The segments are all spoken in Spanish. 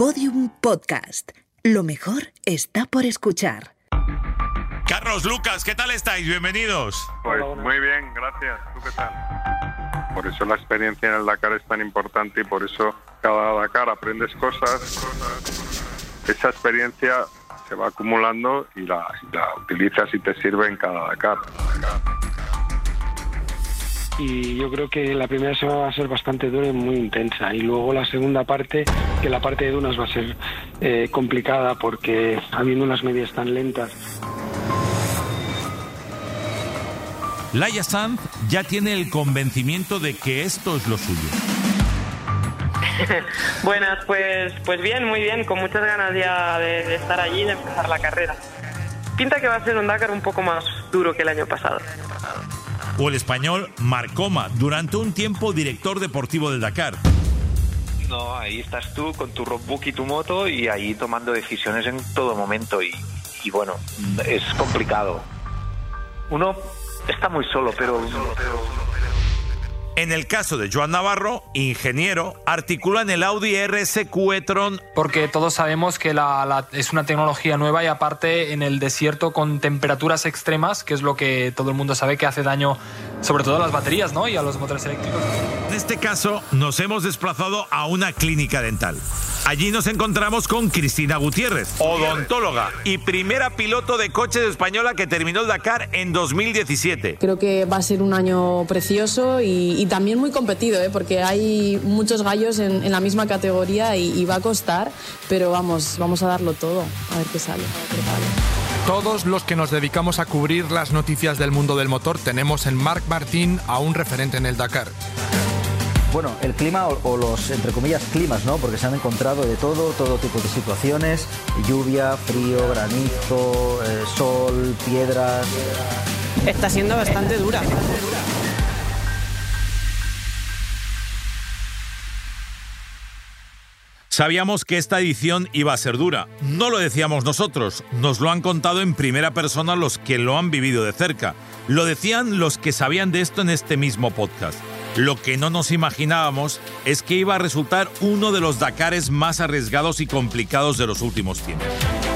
Podium Podcast. Lo mejor está por escuchar. Carlos, Lucas, ¿qué tal estáis? Bienvenidos. Pues muy bien, gracias. ¿Tú qué tal? Por eso la experiencia en el Dakar es tan importante y por eso cada Dakar aprendes cosas. Esa experiencia se va acumulando y la, la utilizas y te sirve en cada Dakar. Y yo creo que la primera semana va a ser bastante dura y muy intensa y luego la segunda parte, que la parte de dunas va a ser eh, complicada porque habiendo unas medias tan lentas. Laia Sanz ya tiene el convencimiento de que esto es lo suyo. Buenas, pues, pues bien, muy bien, con muchas ganas ya de, de estar allí y de empezar la carrera. Pinta que va a ser un Dakar un poco más duro que el año pasado. O el español Marcoma, durante un tiempo director deportivo del Dakar. No, ahí estás tú con tu roadbook y tu moto y ahí tomando decisiones en todo momento y, y bueno, es complicado. Uno está muy solo, pero... En el caso de Joan Navarro, ingeniero, articula en el Audi RSQ e-tron porque todos sabemos que la, la- es una tecnología nueva y aparte en el desierto con temperaturas extremas, que es lo que todo el mundo sabe que hace daño sobre todo a las baterías ¿no? y a los motores eléctricos. En este caso, nos hemos desplazado a una clínica dental. Allí nos encontramos con Cristina Gutiérrez, odontóloga y primera piloto de coches española que terminó el Dakar en 2017. Creo que va a ser un año precioso y, y también muy competido, ¿eh? porque hay muchos gallos en, en la misma categoría y, y va a costar, pero vamos, vamos a darlo todo, a ver qué sale. a ver qué sale. Todos los que nos dedicamos a cubrir las noticias del mundo del motor tenemos en Marc Martín a un referente en el Dakar. Bueno, el clima o, o los, entre comillas, climas, ¿no? Porque se han encontrado de todo, todo tipo de situaciones, lluvia, frío, granizo, eh, sol, piedras. Está siendo bastante dura. Sabíamos que esta edición iba a ser dura. No lo decíamos nosotros, nos lo han contado en primera persona los que lo han vivido de cerca. Lo decían los que sabían de esto en este mismo podcast. Lo que no nos imaginábamos es que iba a resultar uno de los Dakares más arriesgados y complicados de los últimos tiempos.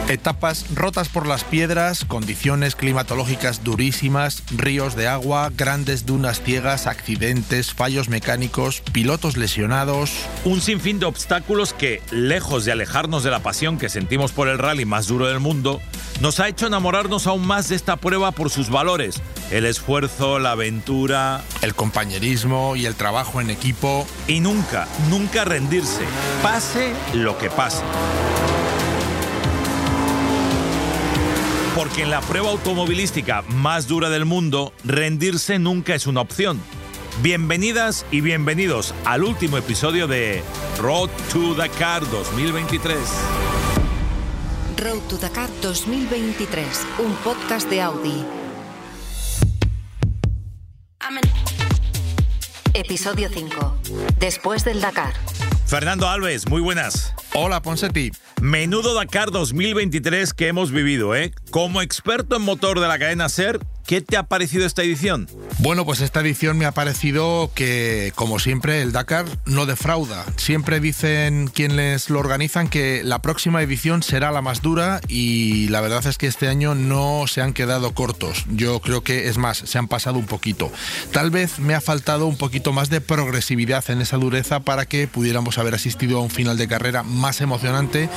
Etapas rotas por las piedras, condiciones climatológicas durísimas, ríos de agua, grandes dunas ciegas, accidentes, fallos mecánicos, pilotos lesionados. Un sinfín de obstáculos que, lejos de alejarnos de la pasión que sentimos por el rally más duro del mundo, nos ha hecho enamorarnos aún más de esta prueba por sus valores, el esfuerzo, la aventura El compañerismo y el trabajo en equipo. y nunca, nunca rendirse, pase lo que pase. Porque en la prueba automovilística más dura del mundo, rendirse nunca es una opción. Bienvenidas y bienvenidos al último episodio de Road to Dakar 2023. Road to Dakar 2023, un podcast de Audi. Episodio 5. Después del Dakar. Fernando Alves, muy buenas. Hola Ponsetti. Menudo Dakar 2023 que hemos vivido, ¿eh? Como experto en motor de la cadena SER, ¿qué te ha parecido esta edición? Bueno, pues esta edición me ha parecido que, como siempre, el Dakar no defrauda. Siempre dicen quienes lo organizan que la próxima edición será la más dura y la verdad es que este año no se han quedado cortos. Yo creo que, es más, se han pasado un poquito. Tal vez me ha faltado un poquito más de progresividad en esa dureza para que pudiéramos haber asistido a un final de carrera más emocionante,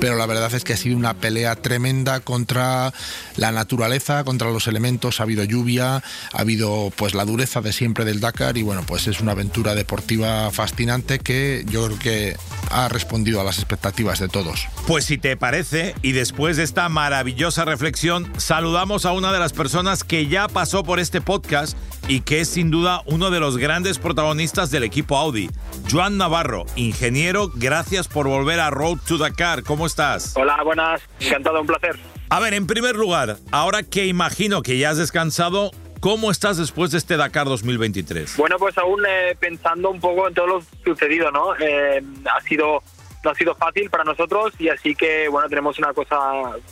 pero la verdad es que ha sido una pelea tremenda contra la naturaleza, contra los elementos. Ha habido lluvia, ha habido pues la dureza de siempre del Dakar y bueno, pues es una aventura deportiva fascinante que yo creo que ha respondido a las expectativas de todos. Pues si te parece, y después de esta maravillosa reflexión, saludamos a una de las personas que ya pasó por este podcast y que es sin duda uno de los grandes protagonistas del equipo Audi. Joan Navarro, ingeniero, gracias por volver a Road to Dakar. ¿Cómo estás? Hola, buenas. Encantado, un placer. A ver, en primer lugar, ahora que imagino que ya has descansado, ¿cómo estás después de este Dakar 2023? Bueno, pues aún eh, pensando un poco en todo lo sucedido, ¿no? Eh, ha sido no ha sido fácil para nosotros y así que bueno tenemos una cosa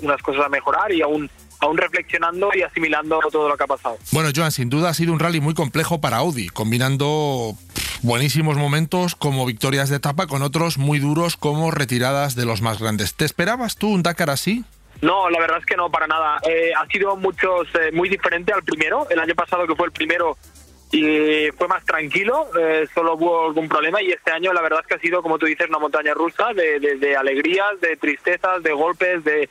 unas cosas a mejorar y aún aún reflexionando y asimilando todo lo que ha pasado. Bueno, Joan, sin duda ha sido un rally muy complejo para Audi, combinando buenísimos momentos como victorias de etapa, con otros muy duros como retiradas de los más grandes. ¿Te esperabas tú un Dakar así? No, la verdad es que no, para nada. Eh, ha sido muchos, eh, muy diferente al primero. El año pasado que fue el primero y fue más tranquilo, eh, solo hubo algún problema y este año la verdad es que ha sido, como tú dices, una montaña rusa de, de alegrías, de tristezas, de golpes, de,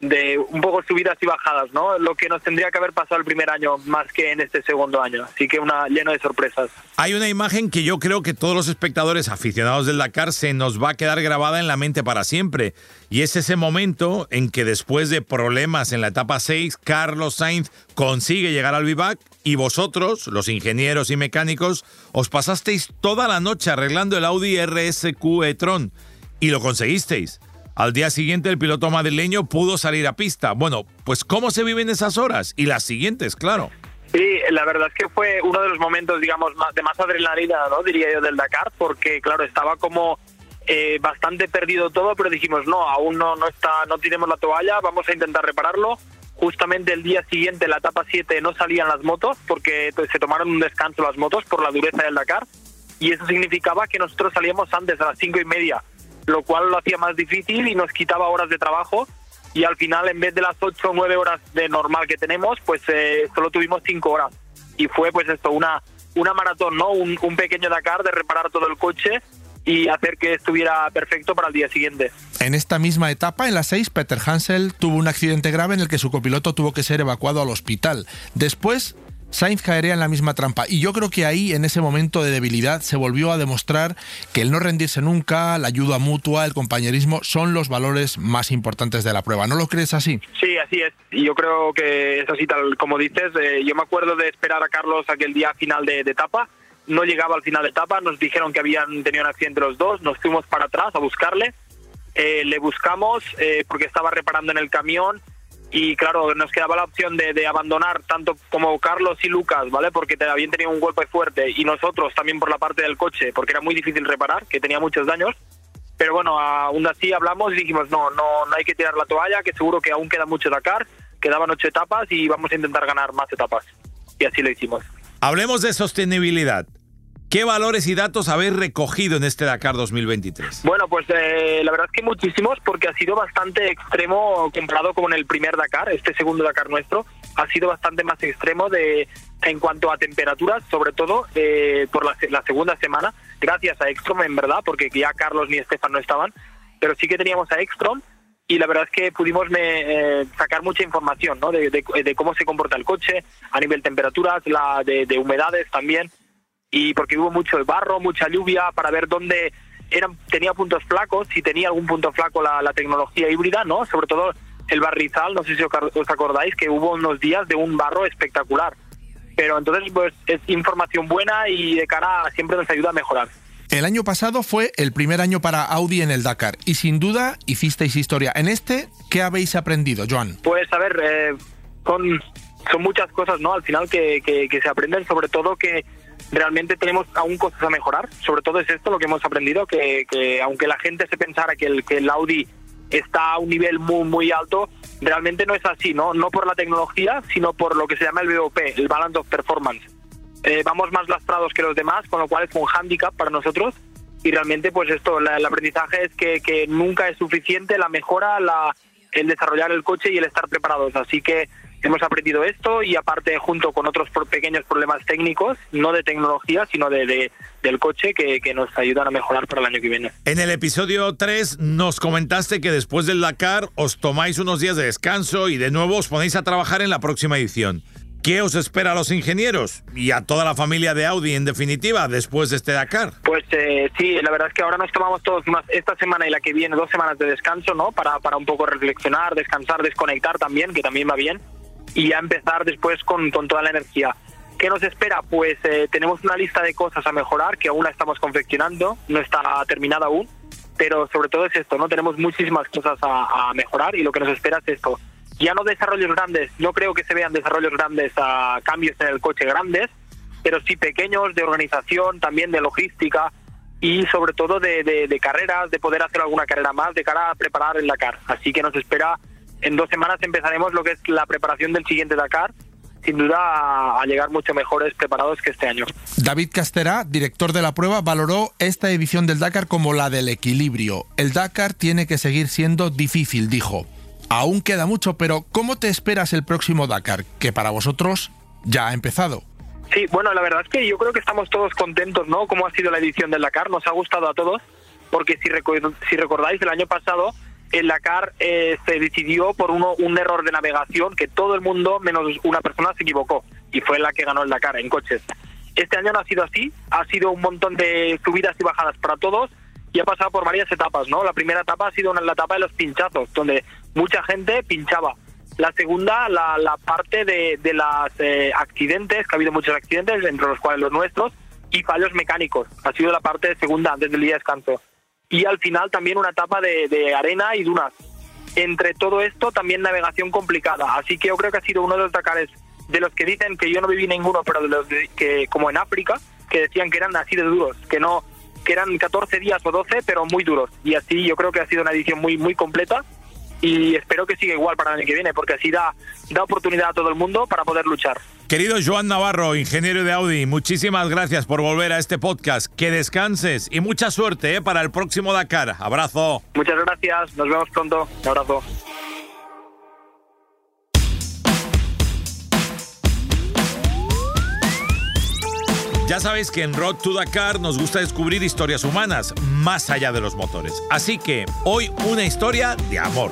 de un poco subidas y bajadas, ¿no? Lo que nos tendría que haber pasado el primer año más que en este segundo año. Así que una lleno de sorpresas. Hay una imagen que yo creo que todos los espectadores aficionados del Dakar se nos va a quedar grabada en la mente para siempre. Y es ese momento en que después de problemas en la etapa 6, Carlos Sainz consigue llegar al vivac y vosotros, los ingenieros y mecánicos, os pasasteis toda la noche arreglando el Audi RSQ e-tron y lo conseguisteis. Al día siguiente el piloto madrileño pudo salir a pista. Bueno, pues ¿cómo se viven esas horas? Y las siguientes, claro. Sí, la verdad es que fue uno de los momentos, digamos, de más adrenalina, ¿no? Diría yo, del Dakar, porque, claro, estaba como eh, bastante perdido todo, pero dijimos, no, aún no, no, está, no tiremos la toalla, vamos a intentar repararlo. Justamente el día siguiente, la etapa 7, no salían las motos, porque pues, se tomaron un descanso las motos por la dureza del Dakar, y eso significaba que nosotros salíamos antes, a las cinco y media lo cual lo hacía más difícil y nos quitaba horas de trabajo y al final en vez de las 8 o 9 horas de normal que tenemos, pues eh, solo tuvimos 5 horas. Y fue pues esto, una, una maratón, ¿no? Un, un, pequeño Dakar de reparar todo el coche y hacer que estuviera perfecto para el día siguiente. En esta misma etapa, en la 6, Peter Hansel tuvo un accidente grave en el que su copiloto tuvo que ser evacuado al hospital. Después Sainz caería en la misma trampa. Y yo creo que ahí, en ese momento de debilidad, se volvió a demostrar que el no rendirse nunca, la ayuda mutua, el compañerismo, son los valores más importantes de la prueba. ¿No lo crees así? Sí, así es. Yo creo que es así, tal como dices. Eh, yo me acuerdo de esperar a Carlos aquel día final de, etapa. No llegaba al final de etapa, nos dijeron que habían tenido un accidente los dos, nos fuimos para atrás a buscarle. Eh, le buscamos eh, porque estaba reparando en el camión y claro, nos quedaba la opción de, abandonar tanto como Carlos y Lucas, ¿vale? Porque habían tenido un golpe fuerte y nosotros también por la parte del coche, porque era muy difícil reparar, que tenía muchos daños. Pero bueno, aún así hablamos y dijimos, no, no, no hay que tirar la toalla, que seguro que aún queda mucho Dakar, quedaban ocho etapas y vamos a intentar ganar más etapas. Y así lo hicimos. Hablemos de sostenibilidad. ¿Qué valores y datos habéis recogido en este Dakar 2023? Bueno, pues eh, la verdad es que muchísimos, porque ha sido bastante extremo comparado con el primer Dakar, este segundo Dakar nuestro, ha sido bastante más extremo de en cuanto a temperaturas, sobre todo eh, por la, segunda semana, gracias a Extrom en verdad, porque ya Carlos ni Estefan no estaban, pero sí que teníamos a Extrom y la verdad es que pudimos eh, sacar mucha información ¿no? de, cómo se comporta el coche a nivel temperaturas, la de humedades también y porque hubo mucho barro, mucha lluvia, para ver dónde eran, tenía puntos flacos, si tenía algún punto flaco la, tecnología híbrida, ¿no? Sobre todo el barrizal, no sé si os acordáis que hubo unos días de un barro espectacular. Pero entonces, pues es información buena y de cara siempre nos ayuda a mejorar. El año pasado fue el primer año para Audi en el Dakar y sin duda hicisteis historia. En este, ¿qué habéis aprendido, Joan? Pues a ver, eh, son, son muchas cosas, ¿no? Al final que, que se aprenden, sobre todo que realmente tenemos aún cosas a mejorar. Sobre todo es esto lo que hemos aprendido, que, aunque la gente se pensara que el, que el Audi está a un nivel muy, muy alto, realmente no es así, ¿no? No por la tecnología, sino por lo que se llama el BOP, el Balance of Performance. Eh, vamos más lastrados que los demás, con lo cual es un hándicap para nosotros. Y realmente, pues esto, el aprendizaje es que, que nunca es suficiente la mejora, la, el desarrollar el coche y el estar preparados. Así que hemos aprendido esto y aparte junto con otros pequeños problemas técnicos, no de tecnología, sino de, del coche que, que, nos ayudan a mejorar para el año que viene. En el episodio 3 nos comentaste que después del Dakar os tomáis unos días de descanso y de nuevo os ponéis a trabajar en la próxima edición. ¿Qué os espera a los ingenieros y a toda la familia de Audi en definitiva después de este Dakar? Pues eh, sí, la verdad es que ahora nos tomamos todos más esta semana y la que viene dos semanas de descanso, ¿no? Para, para un poco reflexionar, descansar, desconectar también, que también va bien y ya empezar después con, con toda la energía. ¿Qué nos espera? Pues eh, tenemos una lista de cosas a mejorar que aún la estamos confeccionando, no está terminada aún, pero sobre todo es esto, ¿no? Tenemos muchísimas cosas a, mejorar y lo que nos espera es esto. Ya no desarrollos grandes, no creo que se vean desarrollos grandes a cambios en el coche grandes, pero sí pequeños de organización, también de logística y sobre todo de, de, de carreras, de poder hacer alguna carrera más de cara a preparar el Dakar. Así que nos espera en dos semanas empezaremos lo que es la preparación del siguiente Dakar, sin duda a, llegar mucho mejores preparados que este año. David Casterá, director de la prueba, valoró esta edición del Dakar como la del equilibrio. El Dakar tiene que seguir siendo difícil, dijo. Aún queda mucho, pero ¿cómo te esperas el próximo Dakar? Que para vosotros ya ha empezado. Sí, bueno, la verdad es que yo creo que estamos todos contentos, ¿no? Cómo ha sido la edición del Dakar, nos ha gustado a todos, porque si, si recordáis, el año pasado el Dakar eh, se decidió por uno, un error de navegación que todo el mundo, menos una persona, se equivocó, y fue la que ganó el Dakar en coches. Este año no ha sido así, ha sido un montón de subidas y bajadas para todos, y ha pasado por varias etapas, ¿no? La primera etapa ha sido la etapa de los pinchazos, donde mucha gente pinchaba. La segunda, la, parte de, los accidentes, que ha habido muchos accidentes, entre los cuales los nuestros, y fallos mecánicos. Ha sido la parte segunda antes del día de descanso. Y al final también una etapa de, de arena y dunas. Entre todo esto también navegación complicada. Así que yo creo que ha sido uno de los Dakares de los que dicen que yo no viví ninguno, pero de los de- que como en África, que decían que eran así de duros, que no que eran 14 días o 12, pero muy duros. Y así yo creo que ha sido una edición muy muy completa y espero que siga igual para el año que viene, porque así da, da oportunidad a todo el mundo para poder luchar. Querido Joan Navarro, ingeniero de Audi, muchísimas gracias por volver a este podcast. Que descanses y mucha suerte ¿eh? para el próximo Dakar. Abrazo. Muchas gracias, nos vemos pronto. Un abrazo. Ya sabéis que en Road to Dakar nos gusta descubrir historias humanas, más allá de los motores. Así que hoy una historia de amor.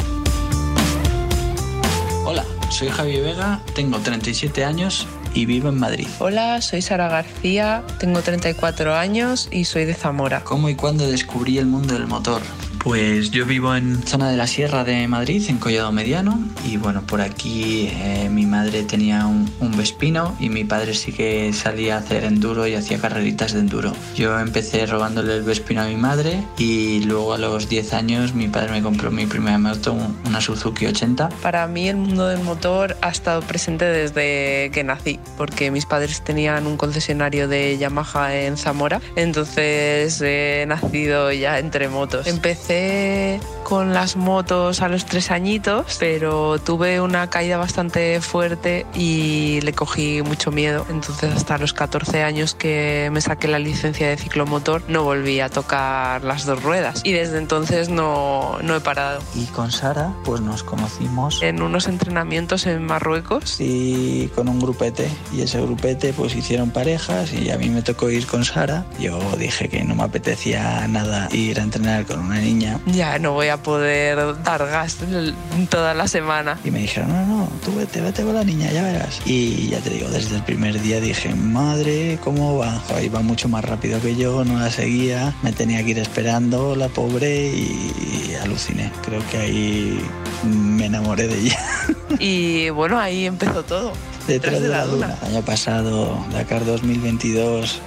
Hola, soy Javi Vega, tengo 37 años y vivo en Madrid. Hola, soy Sara García, tengo 34 años y soy de Zamora. ¿Cómo y cuándo descubrí el mundo del motor? Pues yo vivo en zona de la Sierra de Madrid, en Collado Mediano, y bueno, por aquí eh, mi madre tenía un, un Vespino y mi padre sí que salía a hacer enduro y hacía carreritas de enduro. Yo empecé robándole el Vespino a mi madre y luego a los 10 años mi padre me compró mi primera moto, un- una Suzuki 80. Para mí el mundo del motor ha estado presente desde que nací, porque mis padres tenían un concesionario de Yamaha en Zamora, entonces he nacido ya entre motos. Empecé con las motos a los tres añitos, pero tuve una caída bastante fuerte y le cogí mucho miedo, entonces hasta los 14 años que me saqué la licencia de ciclomotor no volví a tocar las dos ruedas. Y desde entonces no, no he parado. Y con Sara, pues nos conocimos. En unos entrenamientos en Marruecos. y con un grupete. Y ese grupete pues hicieron parejas y a mí me tocó ir con Sara. Yo dije que no me apetecía nada ir a entrenar con una niña Ya no voy a poder dar gas toda la semana. y me dijeron no no tú vete vete con la niña ya verás y ya te digo desde el primer día dije madre cómo va Joder, iba mucho más rápido que yo no la seguía me tenía que ir esperando la pobre y, y aluciné. Creo que ahí me enamoré de ella. Y bueno, ahí empezó todo. Detrás de la luna. Año pasado, Dakar 2022,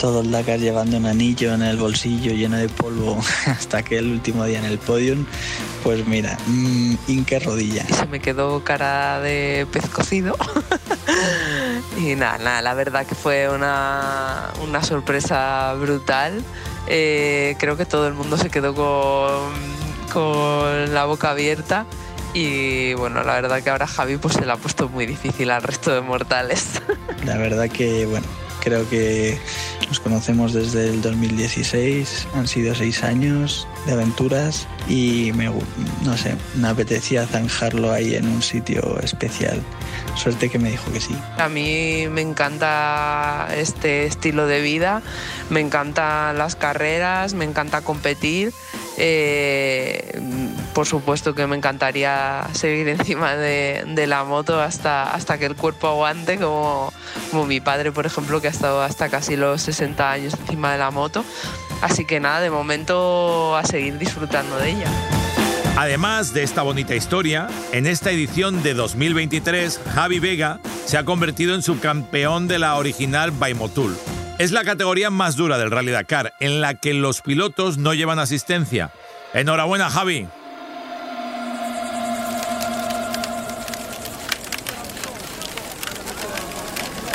todo el Dakar llevando un anillo en el bolsillo lleno de polvo hasta que el último día en el podium, pues mira, mmm, inque rodilla. Y se me quedó cara de pez cocido. y nada, nada, la verdad que fue una, una sorpresa brutal. Eh, creo que todo el mundo se quedó con, con la boca abierta. Y bueno, la verdad que ahora Javi pues se la ha puesto muy difícil al resto de mortales. La verdad que, bueno, creo que nos conocemos desde el 2016, han sido seis años de aventuras y me, no sé, me apetecía zanjarlo ahí en un sitio especial. Suerte que me dijo que sí. A mí me encanta este estilo de vida, me encantan las carreras, me encanta competir. Eh, por supuesto que me encantaría seguir encima de, de la moto hasta, hasta que el cuerpo aguante, como, mi padre, por ejemplo, que ha estado hasta casi los 60 años encima de la moto. Así que nada, de momento a seguir disfrutando de ella. Además de esta bonita historia, en esta edición de 2023, Javi Vega se ha convertido en subcampeón de la original Baimotul. Es la categoría más dura del Rally Dakar, en la que los pilotos no llevan asistencia. Enhorabuena, Javi.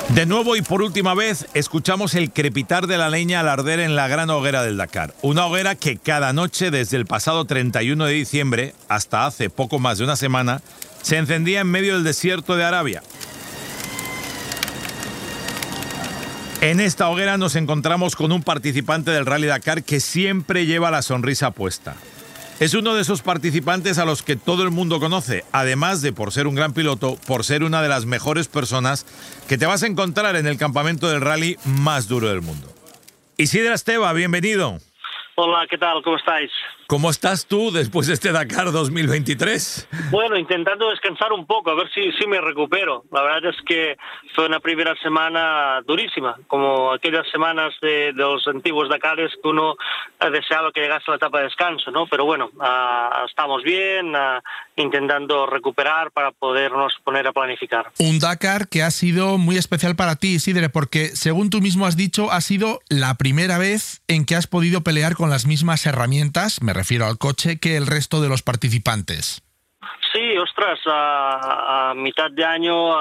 De nuevo y por última vez, escuchamos el crepitar de la leña al arder en la gran hoguera del Dakar. Una hoguera que cada noche desde el pasado 31 de diciembre hasta hace poco más de una semana se encendía en medio del desierto de Arabia. En esta hoguera nos encontramos con un participante del Rally Dakar que siempre lleva la sonrisa puesta. Es uno de esos participantes a los que todo el mundo conoce, además de por ser un gran piloto, por ser una de las mejores personas que te vas a encontrar en el campamento del rally más duro del mundo. Isidra Esteba, bienvenido. Hola, ¿qué tal? ¿Cómo estáis? ¿Cómo estás tú después de este Dakar 2023? Bueno, intentando descansar un poco, a ver si, si me recupero. La verdad es que fue una primera semana durísima, como aquellas semanas de, los antiguos Dakares que uno deseaba que llegase a la etapa de descanso, ¿no? Pero bueno, ah, estamos bien, ah, intentando recuperar para podernos poner a planificar. Un Dakar que ha sido muy especial para ti, Isidre, porque según tú mismo has dicho, ha sido la primera vez en que has podido pelear con las mismas herramientas, me refiero al coche, que el resto de los participantes. Sí, ostras, a, mitad de año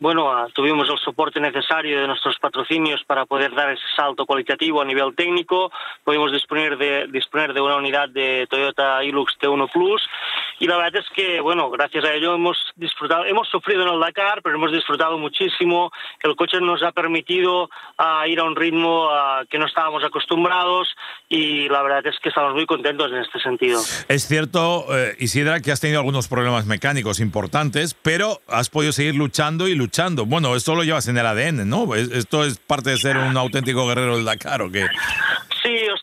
bueno, tuvimos el soporte necesario de nuestros patrocinios para poder dar ese salto cualitativo a nivel técnico. Pudimos disponer de, disponer de una unidad de Toyota Hilux T1 Plus y la verdad es que, bueno, gracias a ello hemos disfrutado, hemos sufrido en el Dakar, pero hemos disfrutado muchísimo. El coche nos ha permitido uh, ir a un ritmo uh, que no estábamos acostumbrados y la verdad es que estamos muy contentos en este sentido. Es cierto, eh, Isidra, que has tenido algunos problemas mecánicos importantes, pero has podido seguir luchando y luchando bueno, esto lo llevas en el ADN, ¿no? Esto es parte de ser un auténtico guerrero del Dakar, ¿o qué?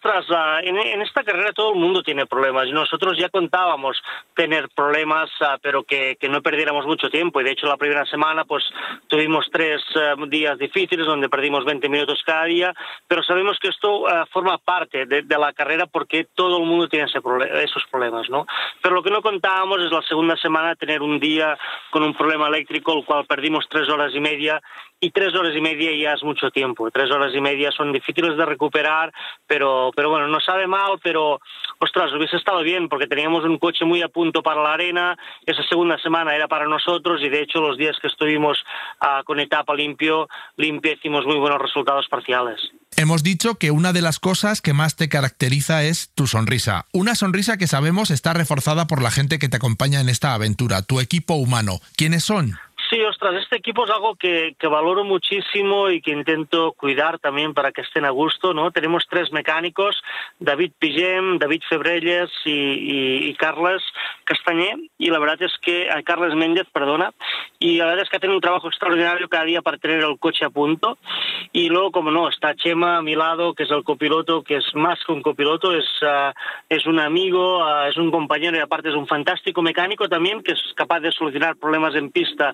Ostras, ah, en, esta carrera todo el mundo tiene problemas. Nosotros ya contábamos tener problemas, ah, pero que, no perdiéramos mucho tiempo. Y de hecho la primera semana pues tuvimos tres ah, días difíciles donde perdimos 20 minutos cada día, pero sabemos que esto forma parte de, la carrera porque todo el mundo tiene esos problemas, ¿no? Pero lo que no contábamos es la segunda semana tener un día con un problema eléctrico, el cual perdimos tres horas y media y tres horas y media ya es mucho tiempo. Tres horas y media son difíciles de recuperar, pero, pero bueno, no sabe mal, pero ostras, hubiese estado bien porque teníamos un coche muy a punto para la arena. Esa segunda semana era para nosotros y de hecho los días que estuvimos uh, con etapa limpio, limpia hicimos muy buenos resultados parciales. Hemos dicho que una de las cosas que más te caracteriza es tu sonrisa. Una sonrisa que sabemos está reforzada por la gente que te acompaña en esta aventura, tu equipo humano. ¿Quiénes son? Sí, ostras, este equipo es algo que, valoro muchísimo y que intento cuidar también para que estén a gusto, ¿no? Tenemos tres mecánicos, David Pigem, David Febrelles y, y, Carles Castañé, y la verdad es que, a Carles Méndez, perdona, y la verdad es que hacen un trabajo extraordinario cada día para tener el coche a punto, y luego, como no, está Chema a mi lado, que es el copiloto, que es más que un copiloto, es, ah, es un amigo, ah, es un compañero y aparte es un fantástico mecánico también, que es capaz de solucionar problemas en pista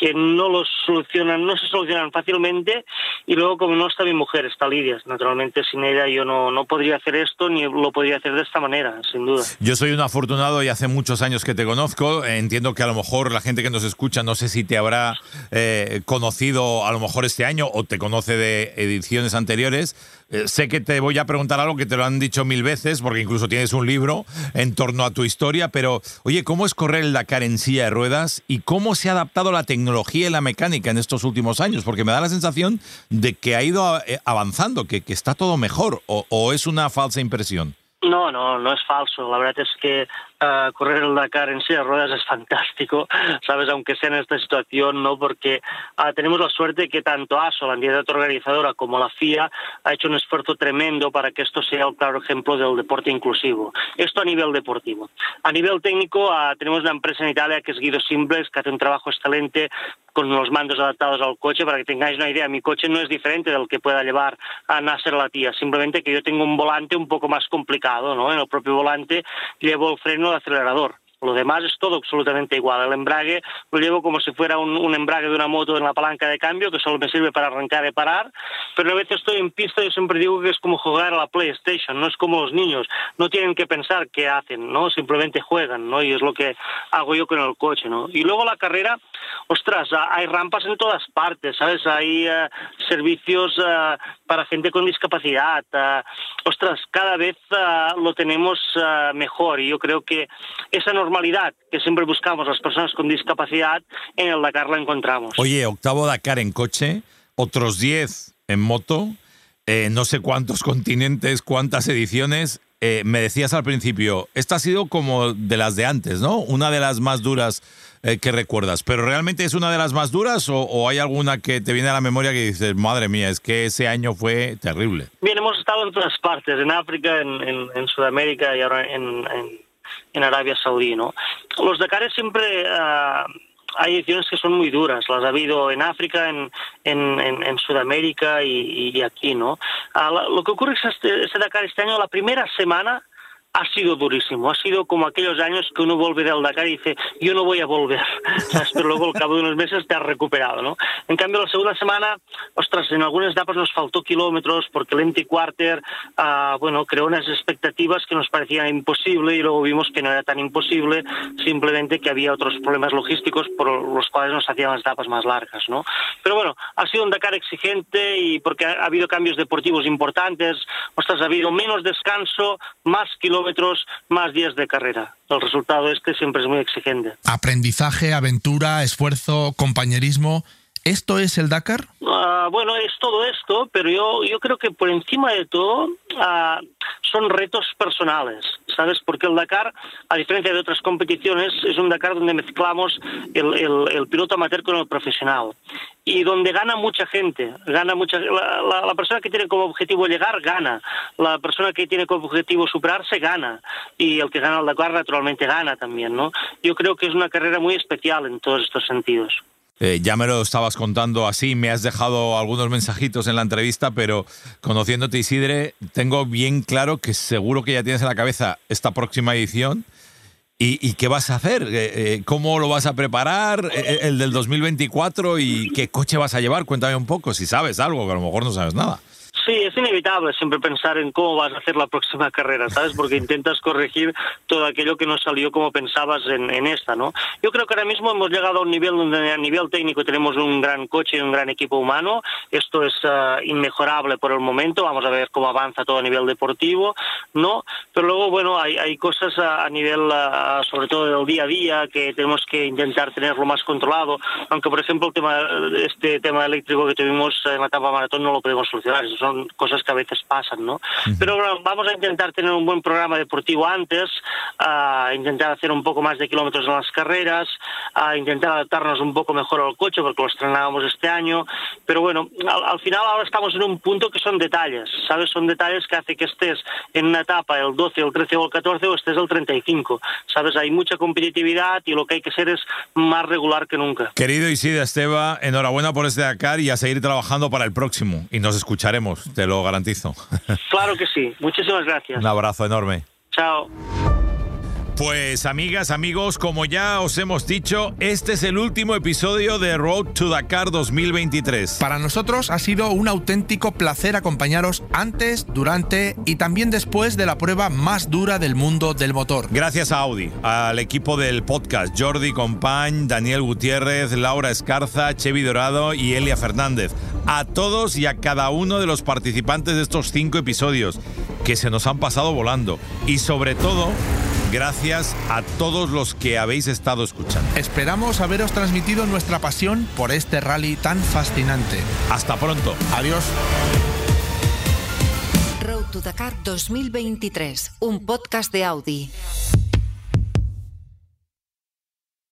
que no los solucionan, no se solucionan fácilmente y luego como no está mi mujer, está Lidia, naturalmente sin ella yo no, no podría hacer esto ni lo podría hacer de esta manera, sin duda. Yo soy un afortunado y hace muchos años que te conozco, entiendo que a lo mejor la gente que nos escucha no sé si te habrá eh, conocido a lo mejor este año o te conoce de ediciones anteriores, eh, sé que te voy a preguntar algo que te lo han dicho mil veces, porque incluso tienes un libro en torno a tu historia, pero oye, ¿cómo es correr en silla de ruedas y cómo se ha adaptado la tecnología y la mecánica en estos últimos años? Porque me da la sensación de que ha ido eh, avanzando, que, está todo mejor, o es una falsa impresión. No, no, no es falso. La verdad es que uh, correr el Dakar en silla de ruedas es fantástico, ¿sabes? Aunque sea en esta situación, ¿no? Porque uh, tenemos la suerte que tanto ASO, la entidad organizadora, como la FIA ha hecho un esfuerzo tremendo para que esto sea un claro ejemplo del deporte inclusivo. Esto a nivel deportivo. A nivel técnico, uh, tenemos una empresa en Italia que es Guido Simples, que hace un trabajo excelente con los mandos adaptados al coche, para que tengáis una idea, mi coche no es diferente del que pueda llevar a Nasser la tía, simplemente que yo tengo un volante un poco más complicado, ¿no? En el propio volante llevo el freno de acelerador. Lo demás es todo absolutamente igual. El embrague lo llevo como si fuera un, embrague de una moto en la palanca de cambio, que solo me sirve para arrancar y parar. Pero a veces estoy en pista y siempre digo que es como jugar a la PlayStation, no es como los niños. No tienen que pensar qué hacen, ¿no? Simplemente juegan, ¿no? Y es lo que hago yo con el coche, ¿no? Y luego la carrera, ostras, hay rampas en todas partes, ¿sabes? Hay eh, servicios eh, para gente con discapacidad. Eh, ostras, cada vez lo tenemos mejor y yo creo que esa norma normalidad que siempre buscamos las personas con discapacidad, en el Dakar la encontramos. Oye, octavo Dakar en coche, otros 10 en moto, eh, no sé cuántos continentes, cuántas ediciones. Eh, me decías al principio, esta ha sido como de las de antes, ¿no? Una de las más duras eh, que recuerdas. ¿Pero realmente es una de las más duras o, hay alguna que te viene a la memoria que dices, madre mía, es que ese año fue terrible? Bien, hemos estado en todas partes, en África, en, Sudamérica y ahora en, Arabia Saudí, ¿no? Los Dakares siempre... Ah, hay ediciones que son muy duras, las ha habido en África, en, en, Sudamérica y, aquí, ¿no? Ah, lo que ocurre es que este, este Dakar este año, la primera semana ha sido durísimo. Ha sido como aquellos años que uno vuelve del Dakar y dice, yo no voy a volver. Pero luego al cabo de unos meses te has recuperado, ¿no? En cambio, la segunda semana, ostras, en algunas etapas nos faltó kilómetros porque el empty quarter, ah, bueno, creó unas expectativas que nos parecían imposible y luego vimos que no era tan imposible, simplemente que había otros problemas logísticos por los cuales nos hacían las etapas más largas, ¿no? Pero bueno, ha sido un Dakar exigente y porque ha habido cambios deportivos importantes, ostras, ha habido menos descanso, más kilómetros kilómetros, más días de carrera. El resultado este siempre es muy exigente. Aprendizaje, aventura, esfuerzo, compañerismo. ¿Esto es el Dakar? Ah, bueno, es todo esto, pero yo, yo creo que por encima de todo uh, son retos personales, ¿sabes? Porque el Dakar, a diferencia de otras competiciones, es un Dakar donde mezclamos el, el, piloto amateur con el profesional y donde gana mucha gente, gana mucha la, la, persona que tiene como objetivo llegar gana, la persona que tiene como objetivo superarse gana y el que gana el Dakar naturalmente gana también, ¿no? Yo creo que es una carrera muy especial en todos estos sentidos. Eh, ya me lo estabas contando así, me has dejado algunos mensajitos en la entrevista, pero conociéndote Isidre, tengo bien claro que seguro que ya tienes en la cabeza esta próxima edición. ¿Y, qué vas a hacer? Eh, eh, ¿Cómo lo vas a preparar? ¿El del 2024? ¿Y qué coche vas a llevar? Cuéntame un poco, si sabes algo, que a lo mejor no sabes nada. Sí, es inevitable siempre pensar en cómo vas a hacer la próxima carrera, ¿sabes? Porque intentas corregir todo aquello que no salió como pensabas en, esta, ¿no? Yo creo que ahora mismo hemos llegado a un nivel donde a nivel técnico tenemos un gran coche y un gran equipo humano. Esto es ah, inmejorable por el momento. Vamos a ver cómo avanza todo a nivel deportivo, ¿no? Pero luego, bueno, hay, cosas a, nivel, ah, sobre todo del día a día, que tenemos que intentar tenerlo más controlado. Aunque, por ejemplo, el tema, este tema eléctrico que tuvimos en la etapa maratón no lo podemos solucionar son cosas que a veces pasan, ¿no? Pero vamos a intentar tener un buen programa deportivo antes, a intentar hacer un poco más de kilómetros en las carreras, a intentar adaptarnos un poco mejor al coche porque lo estrenábamos este año, pero bueno, al, final ahora estamos en un punto que son detalles, ¿sabes? Son detalles que hace que estés en una etapa el 12, el 13 o el 14 o estés el 35, ¿sabes? Hay mucha competitividad y lo que hay que ser es más regular que nunca. Querido Isidro Esteba, enhorabuena por este Dakar y a seguir trabajando para el próximo y nos escucharemos te lo garantizo. Claro que sí. Muchísimas gracias. Un abrazo enorme. Chao. Pues amigas, amigos, como ya os hemos dicho, este es el último episodio de Road to Dakar 2023. Para nosotros ha sido un auténtico placer acompañaros antes, durante y también después de la prueba más dura del mundo del motor. Gracias a Audi, al equipo del podcast, Jordi Compañ, Daniel Gutiérrez, Laura Escarza, Chevi Dorado y Elia Fernández. A todos y a cada uno de los participantes de estos cinco episodios, que se nos han pasado volando. Y sobre todo Gracias a todos los que habéis estado escuchando. Esperamos haberos transmitido nuestra pasión por este rally tan fascinante. Hasta pronto. Adiós. Road to Dakar 2023, un podcast de Audi.